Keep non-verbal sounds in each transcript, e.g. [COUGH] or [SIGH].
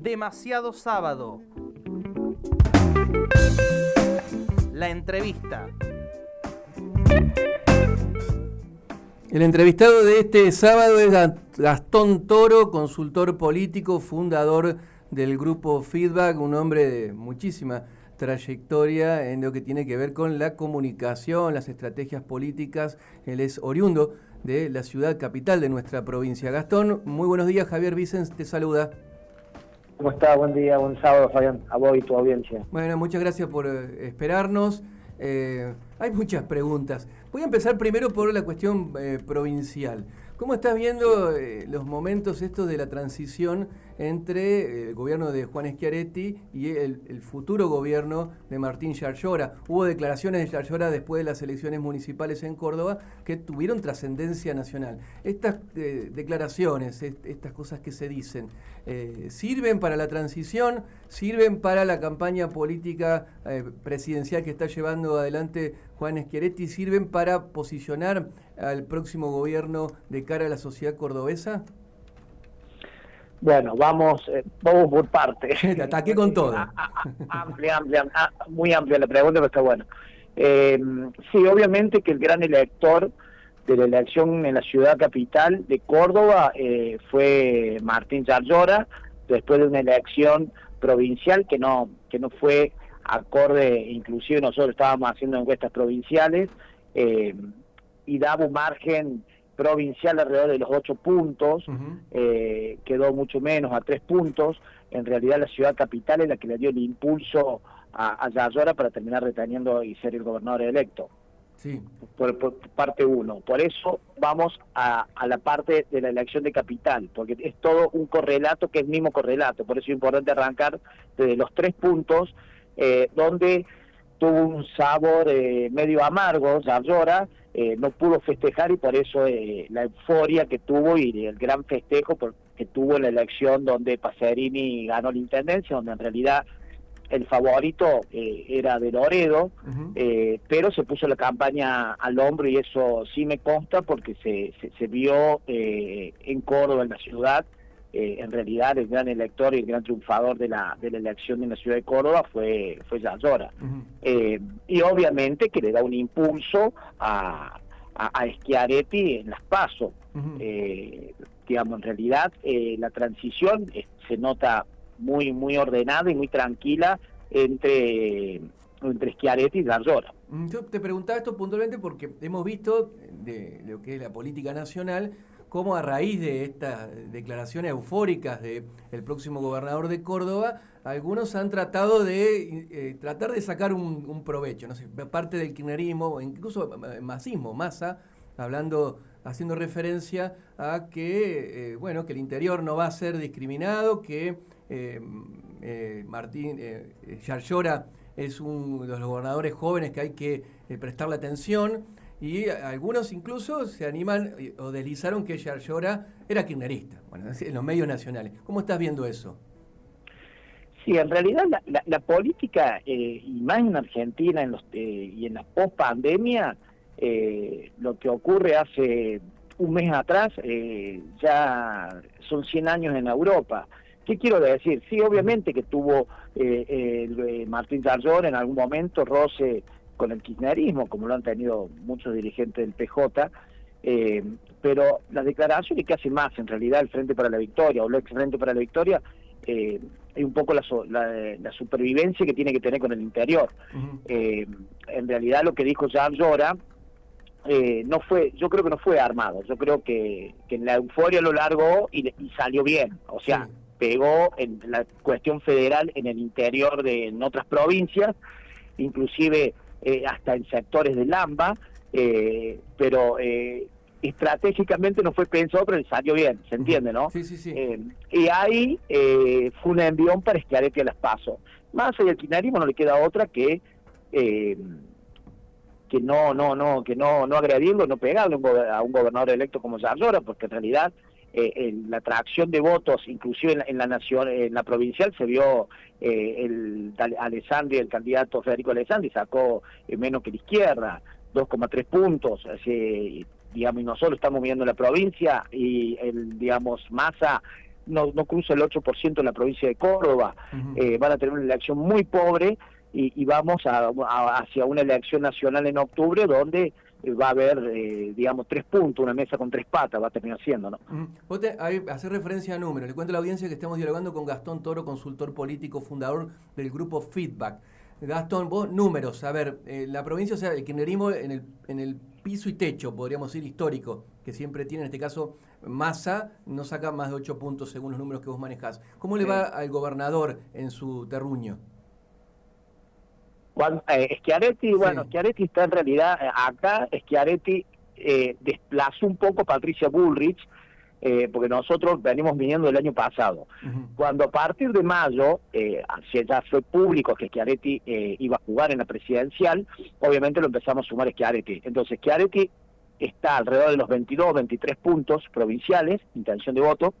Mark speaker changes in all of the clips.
Speaker 1: Demasiado sábado. La entrevista.
Speaker 2: El entrevistado de este sábado es Gastón Toro, consultor político, fundador del grupo Feedback, un hombre de muchísima trayectoria en lo que tiene que ver con la comunicación, las estrategias políticas. Él es oriundo de la ciudad capital de nuestra provincia. Gastón, muy buenos días. Javier Vicens te saluda.
Speaker 3: ¿Cómo está? Buen día, buen sábado, Fabián, a vos y tu audiencia.
Speaker 2: Bueno, muchas gracias por eh, esperarnos. Eh, hay muchas preguntas. Voy a empezar primero por la cuestión eh, provincial. ¿Cómo estás viendo eh, los momentos estos de la transición entre eh, el gobierno de Juan Schiaretti y el, futuro gobierno de Martín Yarlora? Hubo declaraciones de Yarlora después de las elecciones municipales en Córdoba que tuvieron trascendencia nacional. Estas eh, declaraciones, estas cosas que se dicen, ¿sirven para la transición? ¿Sirven para la campaña política presidencial que está llevando adelante Juan Schiaretti? ¿Sirven para posicionar al próximo gobierno de cara a la sociedad cordobesa?
Speaker 3: Bueno, vamos, eh, vamos por parte. [LAUGHS]
Speaker 2: Te ataqué con todo.
Speaker 3: amplia, amplia, ah, muy amplia la pregunta, pero está bueno. Eh, sí, obviamente que el gran elector de la elección en la ciudad capital de Córdoba eh, fue Martín Yarlora, después de una elección provincial que no que no fue acorde, inclusive nosotros estábamos haciendo encuestas provinciales, eh, y daba un margen provincial alrededor de los ocho puntos, eh, quedó mucho menos a tres puntos. En realidad la ciudad capital es la que le dio el impulso a, a para terminar reteniendo y ser el gobernador electo. Sí. Por, parte uno. Por eso vamos a, la parte de la elección de capital, porque es todo un correlato que es el mismo correlato. Por eso es importante arrancar desde los tres puntos, eh, donde tuvo un sabor eh, medio amargo, Yarlora, eh, no pudo festejar y por eso eh, la euforia que tuvo y el gran festejo que tuvo en la elección donde Pacerini ganó la intendencia, donde en realidad el favorito eh, era de Loredo, pero se puso la campaña al hombro y eso sí me consta porque se, se vio en Córdoba, en la ciudad, eh, en realidad el gran elector y el gran triunfador de la, de la elección en la ciudad de Córdoba fue, fue Yayora. Eh, y obviamente que le da un impulso a, a, Schiaretti en las pasos. Eh, digamos, en realidad la transición se nota muy, muy ordenada y muy tranquila entre entre Schiaretti y Yayora.
Speaker 2: Mm, yo te preguntaba esto puntualmente porque hemos visto de lo que es la política nacional cómo a raíz de estas declaraciones eufóricas del próximo gobernador de Córdoba, algunos han tratado de eh, tratar de sacar un, provecho, no sé, parte del kirchnerismo, incluso masismo, masa, hablando, haciendo referencia a que, eh, bueno, que el interior no va a ser discriminado, que eh, Martín Yarlora es uno de los gobernadores jóvenes que hay que prestarle atención y algunos incluso se animan o deslizaron que ella llora era kirchnerista, bueno, [LAUGHS] en los medios nacionales. ¿Cómo estás viendo eso?
Speaker 3: Sí, en realidad la, política, eh, y más en Argentina en los, eh, y en la post-pandemia, eh, lo que ocurre hace un mes atrás ya son 100 años en Europa. ¿Qué quiero decir? Sí, obviamente que tuvo Martín Tarjón en algún momento roce con el kirchnerismo, como lo han tenido muchos dirigentes del PJ, eh, pero las declaraciones que hace más en realidad el Frente para la Victoria o el ex Frente para la Victoria eh, es un poco la, supervivencia que tiene que tener con el interior. Eh, en realidad lo que dijo Jan Llora eh, no fue, yo creo que no fue armado, yo creo que, en la euforia lo largó y, salió bien, o sea, pegó en la cuestión federal en el interior de en otras provincias, inclusive eh, hasta en sectores de Lamba, eh, pero eh, estratégicamente no fue pensado, pero salió bien, ¿se entiende, no?
Speaker 2: Sí, sí, sí.
Speaker 3: y ahí fue un envión para a las pasos. Más allá del kirchnerismo no le queda otra que que no no no que no no agredirlo, no pegarle a un gobernador electo como Yarlora, porque en realidad eh, la atracción de votos, inclusive en, la nación, en la provincial, se vio eh, el Alessandri, el candidato Federico Alessandri, sacó eh, menos que la izquierda, 2,3 puntos, así, digamos, y nosotros estamos viendo la provincia y el, digamos, Massa no, no cruza el 8% en la provincia de Córdoba, eh, van a tener una elección muy pobre y, vamos a, hacia una elección nacional en octubre donde va a haber, eh, digamos, tres puntos, una mesa con tres patas, va a terminar siendo, ¿no?
Speaker 2: Vos te, hacer referencia a números. Le cuento a la audiencia que estamos dialogando con Gastón Toro, consultor político, fundador del grupo Feedback. Gastón, vos, números. A ver, eh, la provincia, o sea, el kirchnerismo en el, en el piso y techo, podríamos decir, histórico, que siempre tiene, en este caso, masa, no saca más de ocho puntos según los números que vos manejás. ¿Cómo le va al gobernador en su terruño?
Speaker 3: Cuando, eh, Schiaretti, bueno, Schiaretti está en realidad eh, acá, Schiaretti eh, desplazó un poco a Patricia Bullrich, eh, porque nosotros venimos viniendo el año pasado. Cuando a partir de mayo, eh, ya fue público que Schiaretti iba a jugar en la presidencial, obviamente lo empezamos a sumar a Schiaretti. Entonces Schiaretti está alrededor de los 22, 23 puntos provinciales, intención de voto,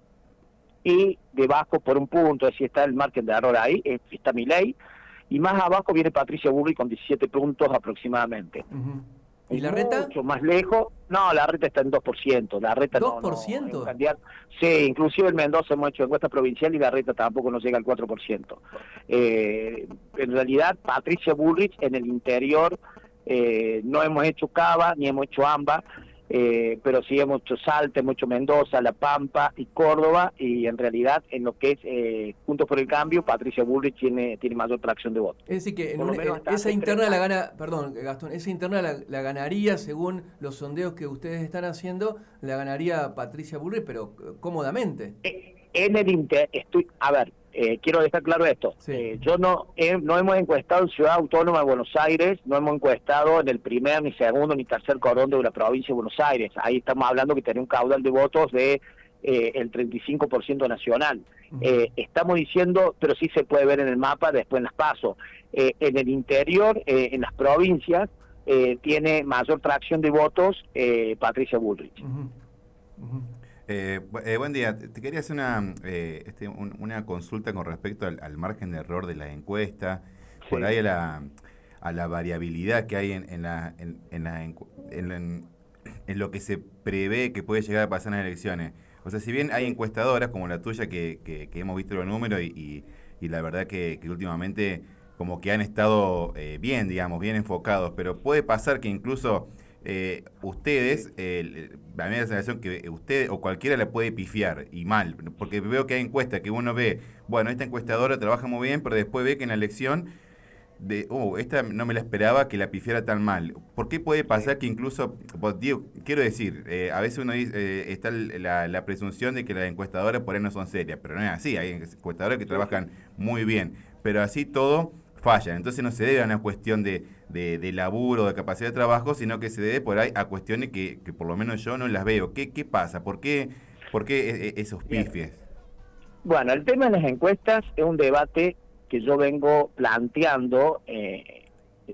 Speaker 3: y debajo por un punto, es decir, está el margen de error ahí, está mi ley, y más abajo viene Patricia Burri con 17 puntos aproximadamente.
Speaker 2: ¿Y la reta?
Speaker 3: Mucho más lejos. No, la reta está en 2%. La reta
Speaker 2: ¿2%?
Speaker 3: No, sí, inclusive en Mendoza hemos hecho encuesta provincial y la reta tampoco nos llega al 4%. Eh, en realidad, Patricia Bullrich en el interior eh, no hemos hecho Cava ni hemos hecho AMBA eh, pero sí hemos hecho Salta, hemos hecho Mendoza, La Pampa y Córdoba, y en realidad en lo que es eh, Juntos por el Cambio, Patricia Bullrich tiene, tiene mayor tracción de voto.
Speaker 2: Es decir, que esa interna la gana, perdón Gastón, esa interna la, ganaría, según los sondeos que ustedes están haciendo, la ganaría Patricia Bullrich, pero eh, cómodamente.
Speaker 3: Eh, en el inter, estoy, a ver, eh, quiero dejar claro esto. Eh, yo no no hemos encuestado en Ciudad Autónoma de Buenos Aires, no hemos encuestado en el primer, ni segundo, ni tercer cordón de la provincia de Buenos Aires. Ahí estamos hablando que tiene un caudal de votos de eh, el 35% nacional. estamos diciendo, pero sí se puede ver en el mapa después en las pasos. en el interior, en las provincias, tiene mayor tracción de votos Patricia Bullrich.
Speaker 4: Eh, eh, buen día. Te quería hacer una, eh, este, una consulta con respecto al, margen de error de la encuesta, por ahí a la, a la variabilidad que hay en, en, la, en, en, en, lo que se prevé que puede llegar a pasar en las elecciones. O sea, si bien hay encuestadoras como la tuya que, que, hemos visto los números y, y, la verdad que, que, últimamente como que han estado bien, digamos, bien enfocados, pero puede pasar que incluso eh, ustedes, eh, a mí me da la sensación que usted o cualquiera le puede pifiar y mal, porque veo que hay encuestas que uno ve, bueno, esta encuestadora trabaja muy bien, pero después ve que en la elección, de, oh, esta no me la esperaba que la pifiara tan mal. ¿Por qué puede pasar que incluso, pues, quiero decir, eh, a veces uno dice, eh, está la, la, presunción de que las encuestadoras por ahí no son serias, pero no es así, hay encuestadoras que trabajan muy bien, pero así todo fallan. Entonces no se debe a una cuestión de, de, laburo, de capacidad de trabajo, sino que se debe por ahí a cuestiones que, que por lo menos yo no las veo. ¿Qué, qué pasa? ¿Por qué, por qué e, e, esos pifies?
Speaker 3: Bueno, el tema de las encuestas es un debate que yo vengo planteando, eh,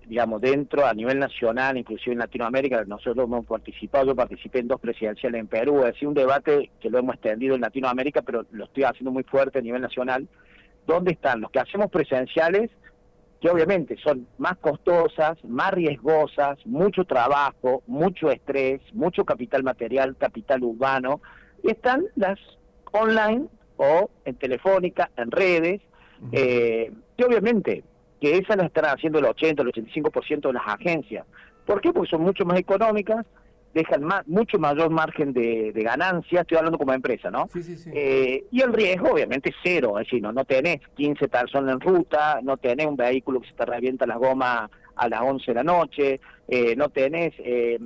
Speaker 3: digamos, dentro, a nivel nacional, inclusive en Latinoamérica, nosotros hemos participado, yo participé en dos presidenciales en Perú, es decir, un debate que lo hemos extendido en Latinoamérica, pero lo estoy haciendo muy fuerte a nivel nacional, ¿dónde están los que hacemos presenciales que obviamente son más costosas, más riesgosas, mucho trabajo, mucho estrés, mucho capital material, capital urbano, y están las online o en telefónica, en redes, eh, que obviamente que esas las están haciendo el 80, el 85% de las agencias. ¿Por qué? Porque son mucho más económicas, dejan más, mucho mayor margen de, ganancia, estoy hablando como empresa, ¿no?
Speaker 2: Sí, sí, sí.
Speaker 3: Eh, y el riesgo, obviamente, es cero, es decir, no, no tenés 15 personas en ruta, no tenés un vehículo que se te revienta la goma a las 11 de la noche, eh, no tenés, eh,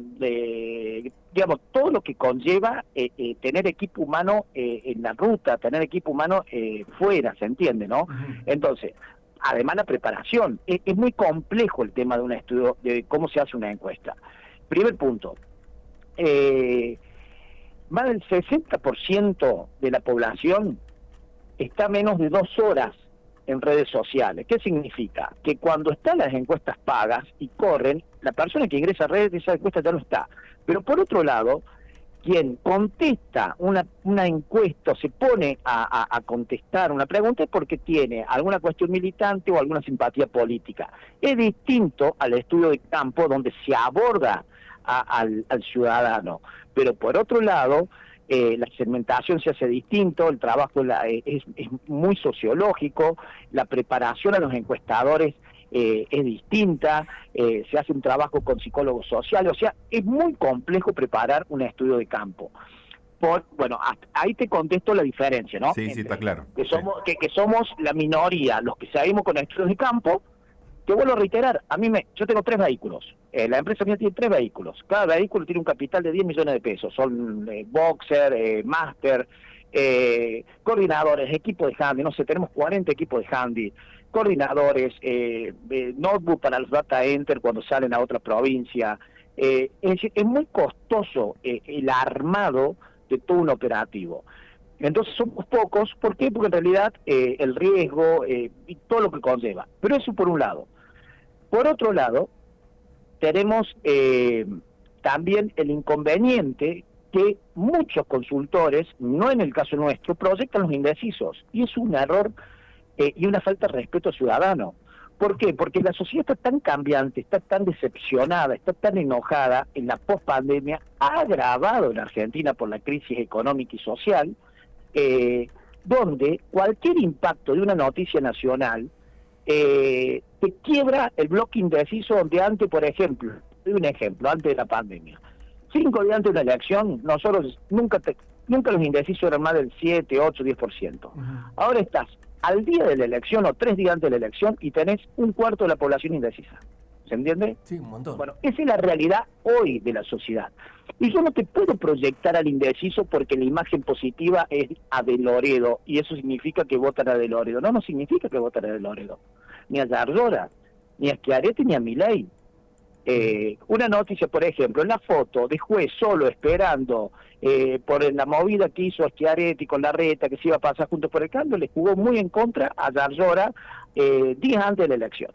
Speaker 3: digamos, todo lo que conlleva tener equipo humano en la ruta, tener equipo humano fuera, ¿se entiende, no? Entonces, además la preparación, es, es muy complejo el tema de un estudio, de cómo se hace una encuesta. Primer punto, eh, más del 60% de la población está menos de dos horas en redes sociales. ¿Qué significa? Que cuando están las encuestas pagas y corren, la persona que ingresa a redes, esa encuesta ya no está. Pero por otro lado, quien contesta una, una encuesta o se pone a, contestar una pregunta es porque tiene alguna cuestión militante o alguna simpatía política. Es distinto al estudio de campo donde se aborda al, ciudadano. Pero por otro lado, eh, la segmentación se hace distinto, el trabajo eh, es, muy sociológico, la preparación a los encuestadores eh, es distinta, se hace un trabajo con psicólogos sociales, o sea, es muy complejo preparar un estudio de campo. Por, bueno, ahí te contesto la diferencia, ¿no?
Speaker 4: Sí, sí, está claro.
Speaker 3: Que somos, que, que somos la minoría, los que salimos con estudios de campo, te vuelvo a reiterar, a mí me, yo tengo tres vehículos. Eh, la empresa mía tiene tres vehículos. Cada vehículo tiene un capital de 10 millones de pesos. Son eh, boxer, eh, master, eh, coordinadores, equipo de handy. No sé, tenemos 40 equipos de handy. Coordinadores, notebook para los data enter cuando salen a otra provincia. es, es muy costoso el armado de todo un operativo. Entonces somos pocos, ¿por qué? Porque en realidad el riesgo y todo lo que conlleva. Pero eso por un lado. Por otro lado, tenemos eh, también el inconveniente que muchos consultores, no en el caso nuestro, proyectan los indecisos. Y es un error eh, y una falta de respeto ciudadano. ¿Por qué? Porque la sociedad está tan cambiante, está tan decepcionada, está tan enojada en la pospandemia, agravado en Argentina por la crisis económica y social, eh, donde cualquier impacto de una noticia nacional eh, te quiebra el bloque indeciso donde antes, por ejemplo, doy un ejemplo, antes de la pandemia, cinco días antes de la elección, nosotros nunca nunca los indecisos eran más del 7, 8, 10%. Ahora estás al día de la elección o tres días antes de la elección y tenés un cuarto de la población indecisa. ¿Se entiende?
Speaker 2: Sí, un montón.
Speaker 3: Bueno, esa es la realidad hoy de la sociedad. Y yo no te puedo proyectar al indeciso porque la imagen positiva es a De Loredo y eso significa que votan a De Loredo. No, no significa que votan a De Loredo. Ni a Yardora, ni a Schiaretti, ni a Milei. Eh, una noticia, por ejemplo, en la foto de juez solo esperando eh, por la movida que hizo Schiaretti con la reta que se iba a pasar junto por el cambio, le jugó muy en contra a Yardora eh, días antes de la elección.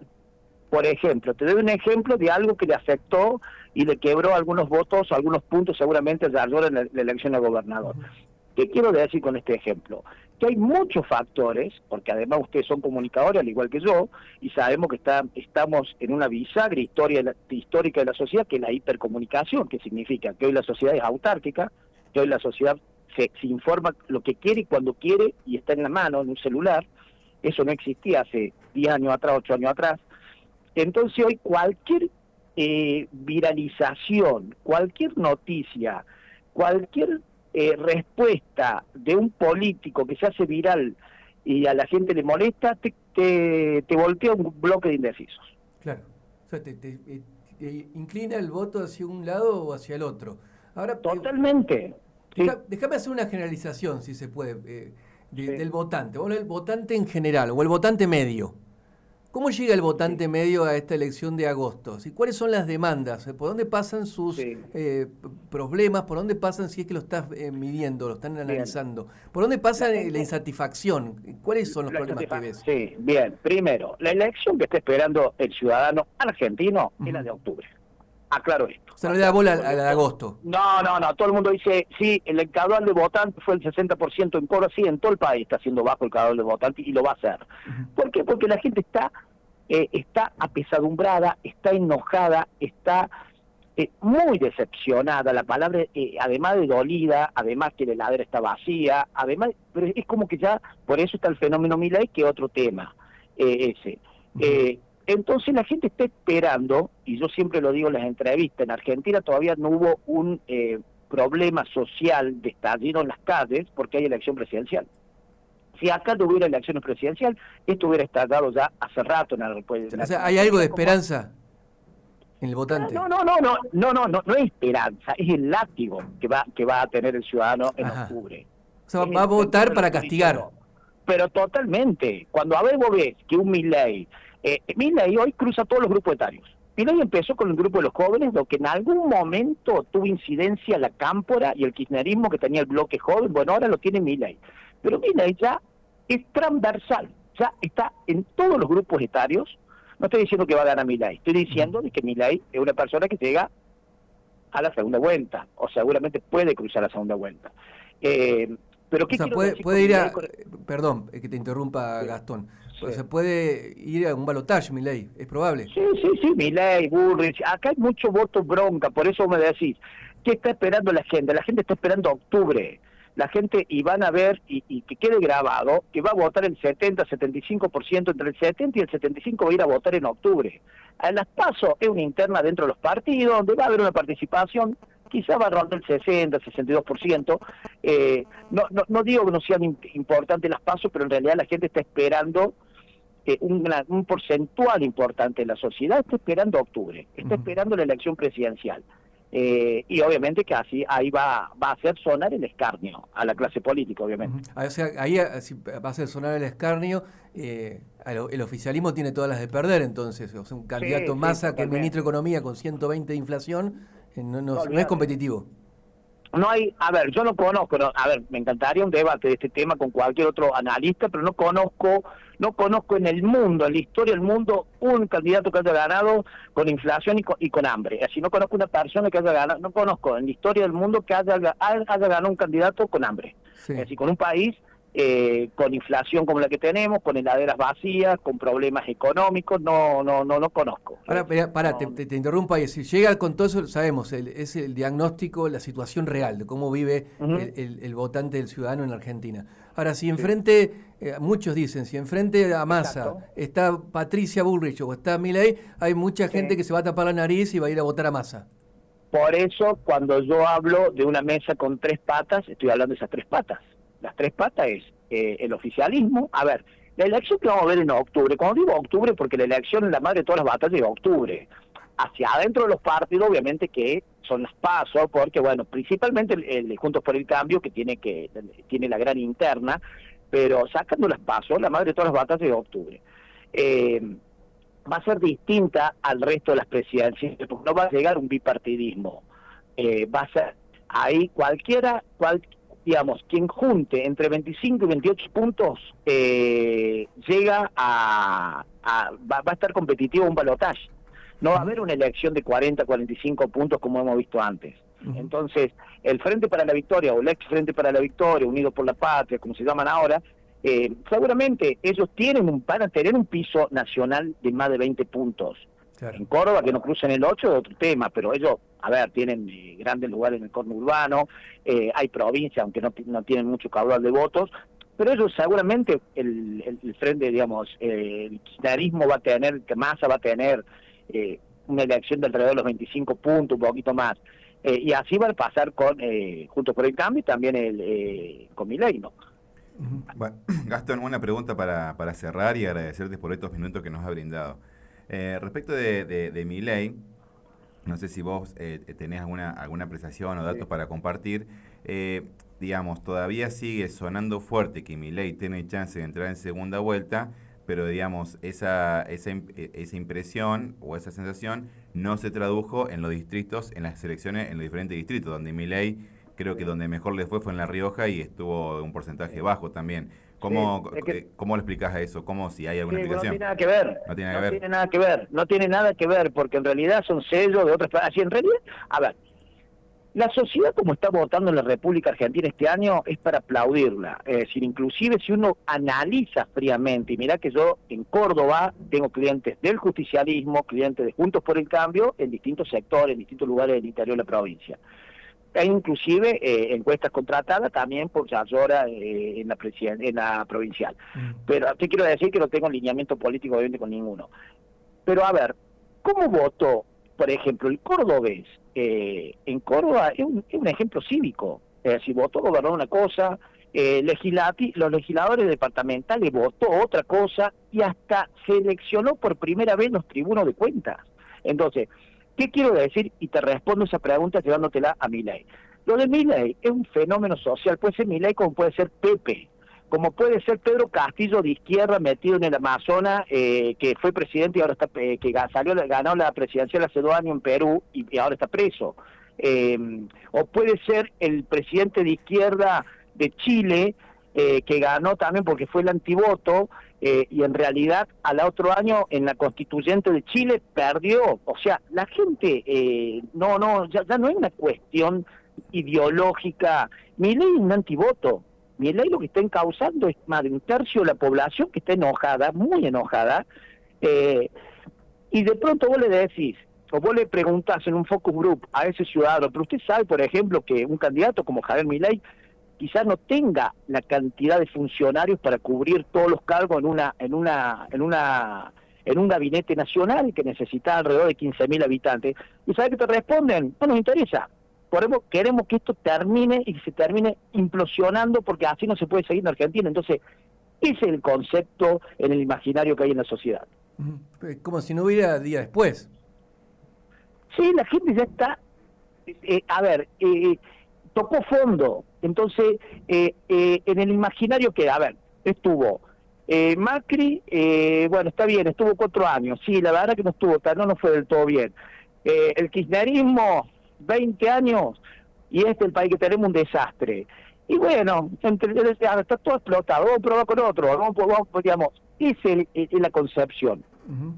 Speaker 3: Por ejemplo, te doy un ejemplo de algo que le afectó y le quebró algunos votos, algunos puntos seguramente a en la, elección de gobernador. ¿Qué quiero decir con este ejemplo? Que hay muchos factores, porque además ustedes son comunicadores al igual que yo, y sabemos que está, estamos en una bisagra historia, histórica de la sociedad, que es la hipercomunicación, que significa que hoy la sociedad es autárquica, que hoy la sociedad se, se informa lo que quiere y cuando quiere y está en la mano, en un celular. Eso no existía hace 10 años atrás, 8 años atrás. Entonces hoy cualquier eh, viralización, cualquier noticia, cualquier eh, respuesta de un político que se hace viral y a la gente le molesta, te, te, voltea un bloque de indecisos.
Speaker 2: Claro, o sea, te, inclina el voto hacia un lado o hacia el otro. Ahora,
Speaker 3: Totalmente.
Speaker 2: Déjame hacer una generalización, si se puede, eh, del votante. Bueno, el votante en general, o el votante medio. ¿Cómo llega el votante medio a esta elección de agosto? ¿Y ¿Cuáles son las demandas? ¿Por dónde pasan sus eh, problemas? ¿Por dónde pasan, si es que lo estás eh, midiendo, lo están analizando? ¿Por dónde pasa la, insatisfacción? ¿Cuáles son los problemas que ves?
Speaker 3: Sí, bien. Primero, la elección que está esperando el ciudadano argentino es la de octubre. Aclaro esto.
Speaker 2: Se le da bola al, agosto.
Speaker 3: No, no, no. Todo el mundo dice, sí, el caudal de votantes fue el 60% en Córdoba. Sí, en todo el país está siendo bajo el caudal de votantes y lo va a hacer. ¿Por qué? Porque la gente está, eh, está apesadumbrada, está enojada, está eh, muy decepcionada. La palabra, eh, además de dolida, además que la heladera está vacía, además, pero es como que ya, por eso está el fenómeno Milay, que otro tema ese. Entonces la gente está esperando, y yo siempre lo digo en las entrevistas, en Argentina todavía no hubo un eh, problema social de estallido en las calles porque hay elección presidencial. Si acá no hubiera elecciones presidencial, esto hubiera estallado ya hace rato en la
Speaker 2: República. O sea, ¿hay algo de esperanza en el votante?
Speaker 3: No, no, no, no, no, no, no, no es esperanza, es el látigo que va, que va a tener el ciudadano en octubre.
Speaker 2: O sea, va a votar para castigar.
Speaker 3: Pero totalmente. Cuando a ver vos ves que un Milley eh, hoy cruza todos los grupos etarios. Milei empezó con el grupo de los jóvenes, lo que en algún momento tuvo incidencia la cámpora y el kirchnerismo que tenía el bloque joven, bueno, ahora lo tiene Milei. Pero Milei ya es transversal, ya está en todos los grupos etarios. No estoy diciendo que va a ganar Milei, estoy diciendo que Milei es una persona que llega a la segunda vuelta, o seguramente puede cruzar la segunda vuelta.
Speaker 2: Eh, pero ¿qué puede, puede ir a... Perdón, que te interrumpa Gastón. Se puede ir a un balotaje, ley, ¿es probable?
Speaker 3: Sí, sí, sí, ley, Bullrich. Acá hay mucho voto bronca, por eso me decís. ¿Qué está esperando la gente? La gente está esperando octubre. La gente, y van a ver, y, y que quede grabado, que va a votar el 70-75%, entre el 70 y el 75 va a ir a votar en octubre. A las PASO es una interna dentro de los partidos, donde va a haber una participación, quizá va a rondar el 60, 62%. Eh, no, no, no digo que no sean im- importantes las PASO, pero en realidad la gente está esperando eh, un, un porcentual importante de la sociedad está esperando octubre, está esperando la elección presidencial. Eh, y obviamente que así ahí va, va a hacer sonar el escarnio a la clase política, obviamente.
Speaker 2: Ujú. Ah, O sea, ahí ah, si va a hacer sonar el escarnio. eh, el, oficialismo tiene todas las de perder, entonces. O sea, un candidato
Speaker 3: sí,
Speaker 2: masa que
Speaker 3: totalmente.
Speaker 2: ministro de Economía con 120 de inflación eh, no, no- no es competitivo.
Speaker 3: No hay, a ver, yo no conozco, no- a ver, me encantaría un debate de este tema con cualquier otro analista, pero no conozco, no conozco en el mundo, en la historia del mundo, un candidato que haya ganado con inflación y con, y con hambre. Así no conozco una persona que haya ganado, no conozco en la historia del mundo que haya, haya ganado un candidato con hambre.
Speaker 2: Sí.
Speaker 3: Es decir, con un país eh, con inflación como la que tenemos, con heladeras vacías, con problemas económicos, no, no, no, no conozco.
Speaker 2: Ahora, para, para,
Speaker 3: No,
Speaker 2: te, te- te interrumpo ahí. Si llega con todo eso, sabemos, el- es el diagnóstico, la situación real de cómo vive el, el- el votante, el ciudadano en Argentina. Ahora, si enfrente, eh, muchos dicen, si enfrente a Massa está Patricia Bullrich o está Milei, hay mucha
Speaker 3: Sí.
Speaker 2: gente que se va a tapar la nariz y va a ir a votar a Massa.
Speaker 3: Por eso, cuando yo hablo de una mesa con tres patas, estoy hablando de esas tres patas. Las tres patas es eh, el oficialismo. A ver, la elección que vamos a ver en octubre, cuando digo octubre, porque la elección es la madre de todas las batallas de octubre. Hacia adentro de los partidos, obviamente que son las pasos, porque, bueno, principalmente el, Juntos por el Cambio, que tiene que tiene la gran interna, pero sacando las pasos, la madre de todas las batallas de octubre. Eh, va a ser distinta al resto de las presidencias, porque no va a llegar un bipartidismo. Eh, va a ser ahí cualquiera, cual, digamos, quien junte entre 25 y 28 puntos eh, llega a, a- va, va a estar competitivo un balotaje. No va a haber una elección de 40, 45 puntos como hemos visto antes. Entonces, el Frente para la Victoria o el ex Frente para la Victoria, Unido por la Patria, como se llaman ahora, eh, seguramente ellos tienen un, van a tener un piso nacional de más de 20 puntos.
Speaker 2: Claro.
Speaker 3: En Córdoba, que no crucen el 8, es otro tema, pero ellos, a ver, tienen eh, grandes lugares en el corno urbano, eh, hay provincias, aunque no, no tienen mucho caudal de votos, pero ellos seguramente, el, el, el frente, digamos, eh, el kirchnerismo va a tener, que Massa va a tener eh, una elección de alrededor de los 25 puntos, un poquito más. Eh, y así va a pasar con, eh, junto por el cambio, y también el, eh, con Milei, ¿no?
Speaker 2: Ujú.
Speaker 4: Bueno, [CLEARS THROAT] Gastón, una pregunta para, para cerrar y agradecerte por estos minutos que nos ha brindado. Eh, respecto de, de, de mi ley, no sé si vos eh, tenés alguna, alguna apreciación o datos
Speaker 3: Sí.
Speaker 4: para compartir. Eh, digamos, todavía sigue sonando fuerte que mi ley tiene chance de entrar en segunda vuelta, pero digamos, esa, esa, eh, esa impresión o esa sensación no se tradujo en los distritos, en las elecciones, en los diferentes distritos, donde mi ley creo que donde mejor le fue fue en La Rioja y estuvo un porcentaje bajo también. ¿Cómo,
Speaker 3: Sí, es que-
Speaker 4: eh, ¿cómo le explicas a eso? ¿Cómo si hay alguna
Speaker 3: Sí, bueno, no
Speaker 4: explicación?
Speaker 3: tiene nada que ver.
Speaker 4: No tiene nada que ver.
Speaker 3: tiene nada que ver. No tiene nada que ver, porque en realidad son sellos de otras. Así, en realidad, a ver, la sociedad como está votando en la República Argentina este año es para aplaudirla. Es decir, inclusive si uno analiza fríamente, y mira que yo en Córdoba tengo clientes del justicialismo, clientes de Juntos por el Cambio, en distintos sectores, en distintos lugares del interior de la provincia. Hay inclusive eh, encuestas contratadas también por Yayora eh, en, la presiden- en la provincial.
Speaker 2: Ujú.
Speaker 3: Pero te quiero decir que no tengo lineamiento político obviamente con ninguno. Pero a ver, ¿cómo votó, por ejemplo, el cordobés? Eh, en Córdoba es un, es un ejemplo cívico. Es decir, votó gobernar una cosa, eh, legislati- los legisladores departamentales votó otra cosa y hasta seleccionó por primera vez los tribunos de cuentas. Entonces, ¿qué quiero decir? Y te respondo esa pregunta llevándotela a mi ley. Lo de Milei es un fenómeno social, puede ser Milei como puede ser Pepe, como puede ser Pedro Castillo de izquierda metido en el Amazonas, eh, que fue presidente y ahora está, eh, que salió, ganó la presidencial hace dos años en Perú y, ahora está preso. Eh, o puede ser el presidente de izquierda de Chile, que ganó también porque fue el antivoto, eh, y en realidad al otro año en la constituyente de Chile perdió. O sea, la gente, eh, no, no, ya, ya no es una cuestión ideológica. Mi ley es un antivoto. Mi ley lo que está encausando es más de un tercio de la población que está enojada, muy enojada, eh, y de pronto vos le decís, o vos le preguntás en un focus group a ese ciudadano, pero usted sabe, por ejemplo, que un candidato como Javier Milei quizás no tenga la cantidad de funcionarios para cubrir todos los cargos en una en una en una en un gabinete nacional que necesita alrededor de 15.000 habitantes. ¿Y sabe que te responden? No nos interesa. Queremos, queremos que esto termine y que se termine implosionando porque así no se puede seguir en Argentina. Entonces, ese es el concepto en el imaginario que hay en la sociedad.
Speaker 2: Como si no hubiera día después.
Speaker 3: Sí, la gente ya está, eh, a ver, eh, tocó fondo. Entonces, eh, en el imaginario que, a ver, estuvo Macri, bueno, está bien, estuvo cuatro años. Sí, la verdad que no estuvo, no, no fue del todo bien. el kirchnerismo, 20 años, y este es el país que tenemos un desastre. Y bueno, entre, está todo explotado, vamos a probar con otro, vamos, vamos digamos, esa es, la concepción.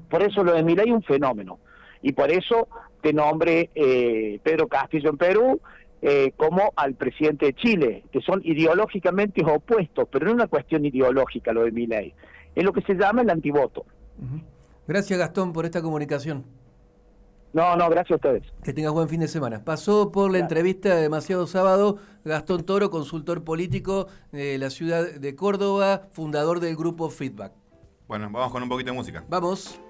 Speaker 3: Por eso lo de Milay es un fenómeno. Y por eso te nombre eh, Pedro Castillo en Perú eh, como al presidente de Chile, que son ideológicamente opuestos, pero no es una cuestión ideológica lo de Milay. Es lo que se llama el antivoto.
Speaker 2: Gracias Gastón por esta comunicación.
Speaker 3: No, no, gracias a ustedes.
Speaker 2: Que tengas buen fin de semana. Pasó por la entrevista de Demasiado Sábado Gastón Toro, consultor político de la ciudad de Córdoba, fundador del grupo Feedback.
Speaker 4: Bueno, vamos con un poquito de música.
Speaker 2: Vamos.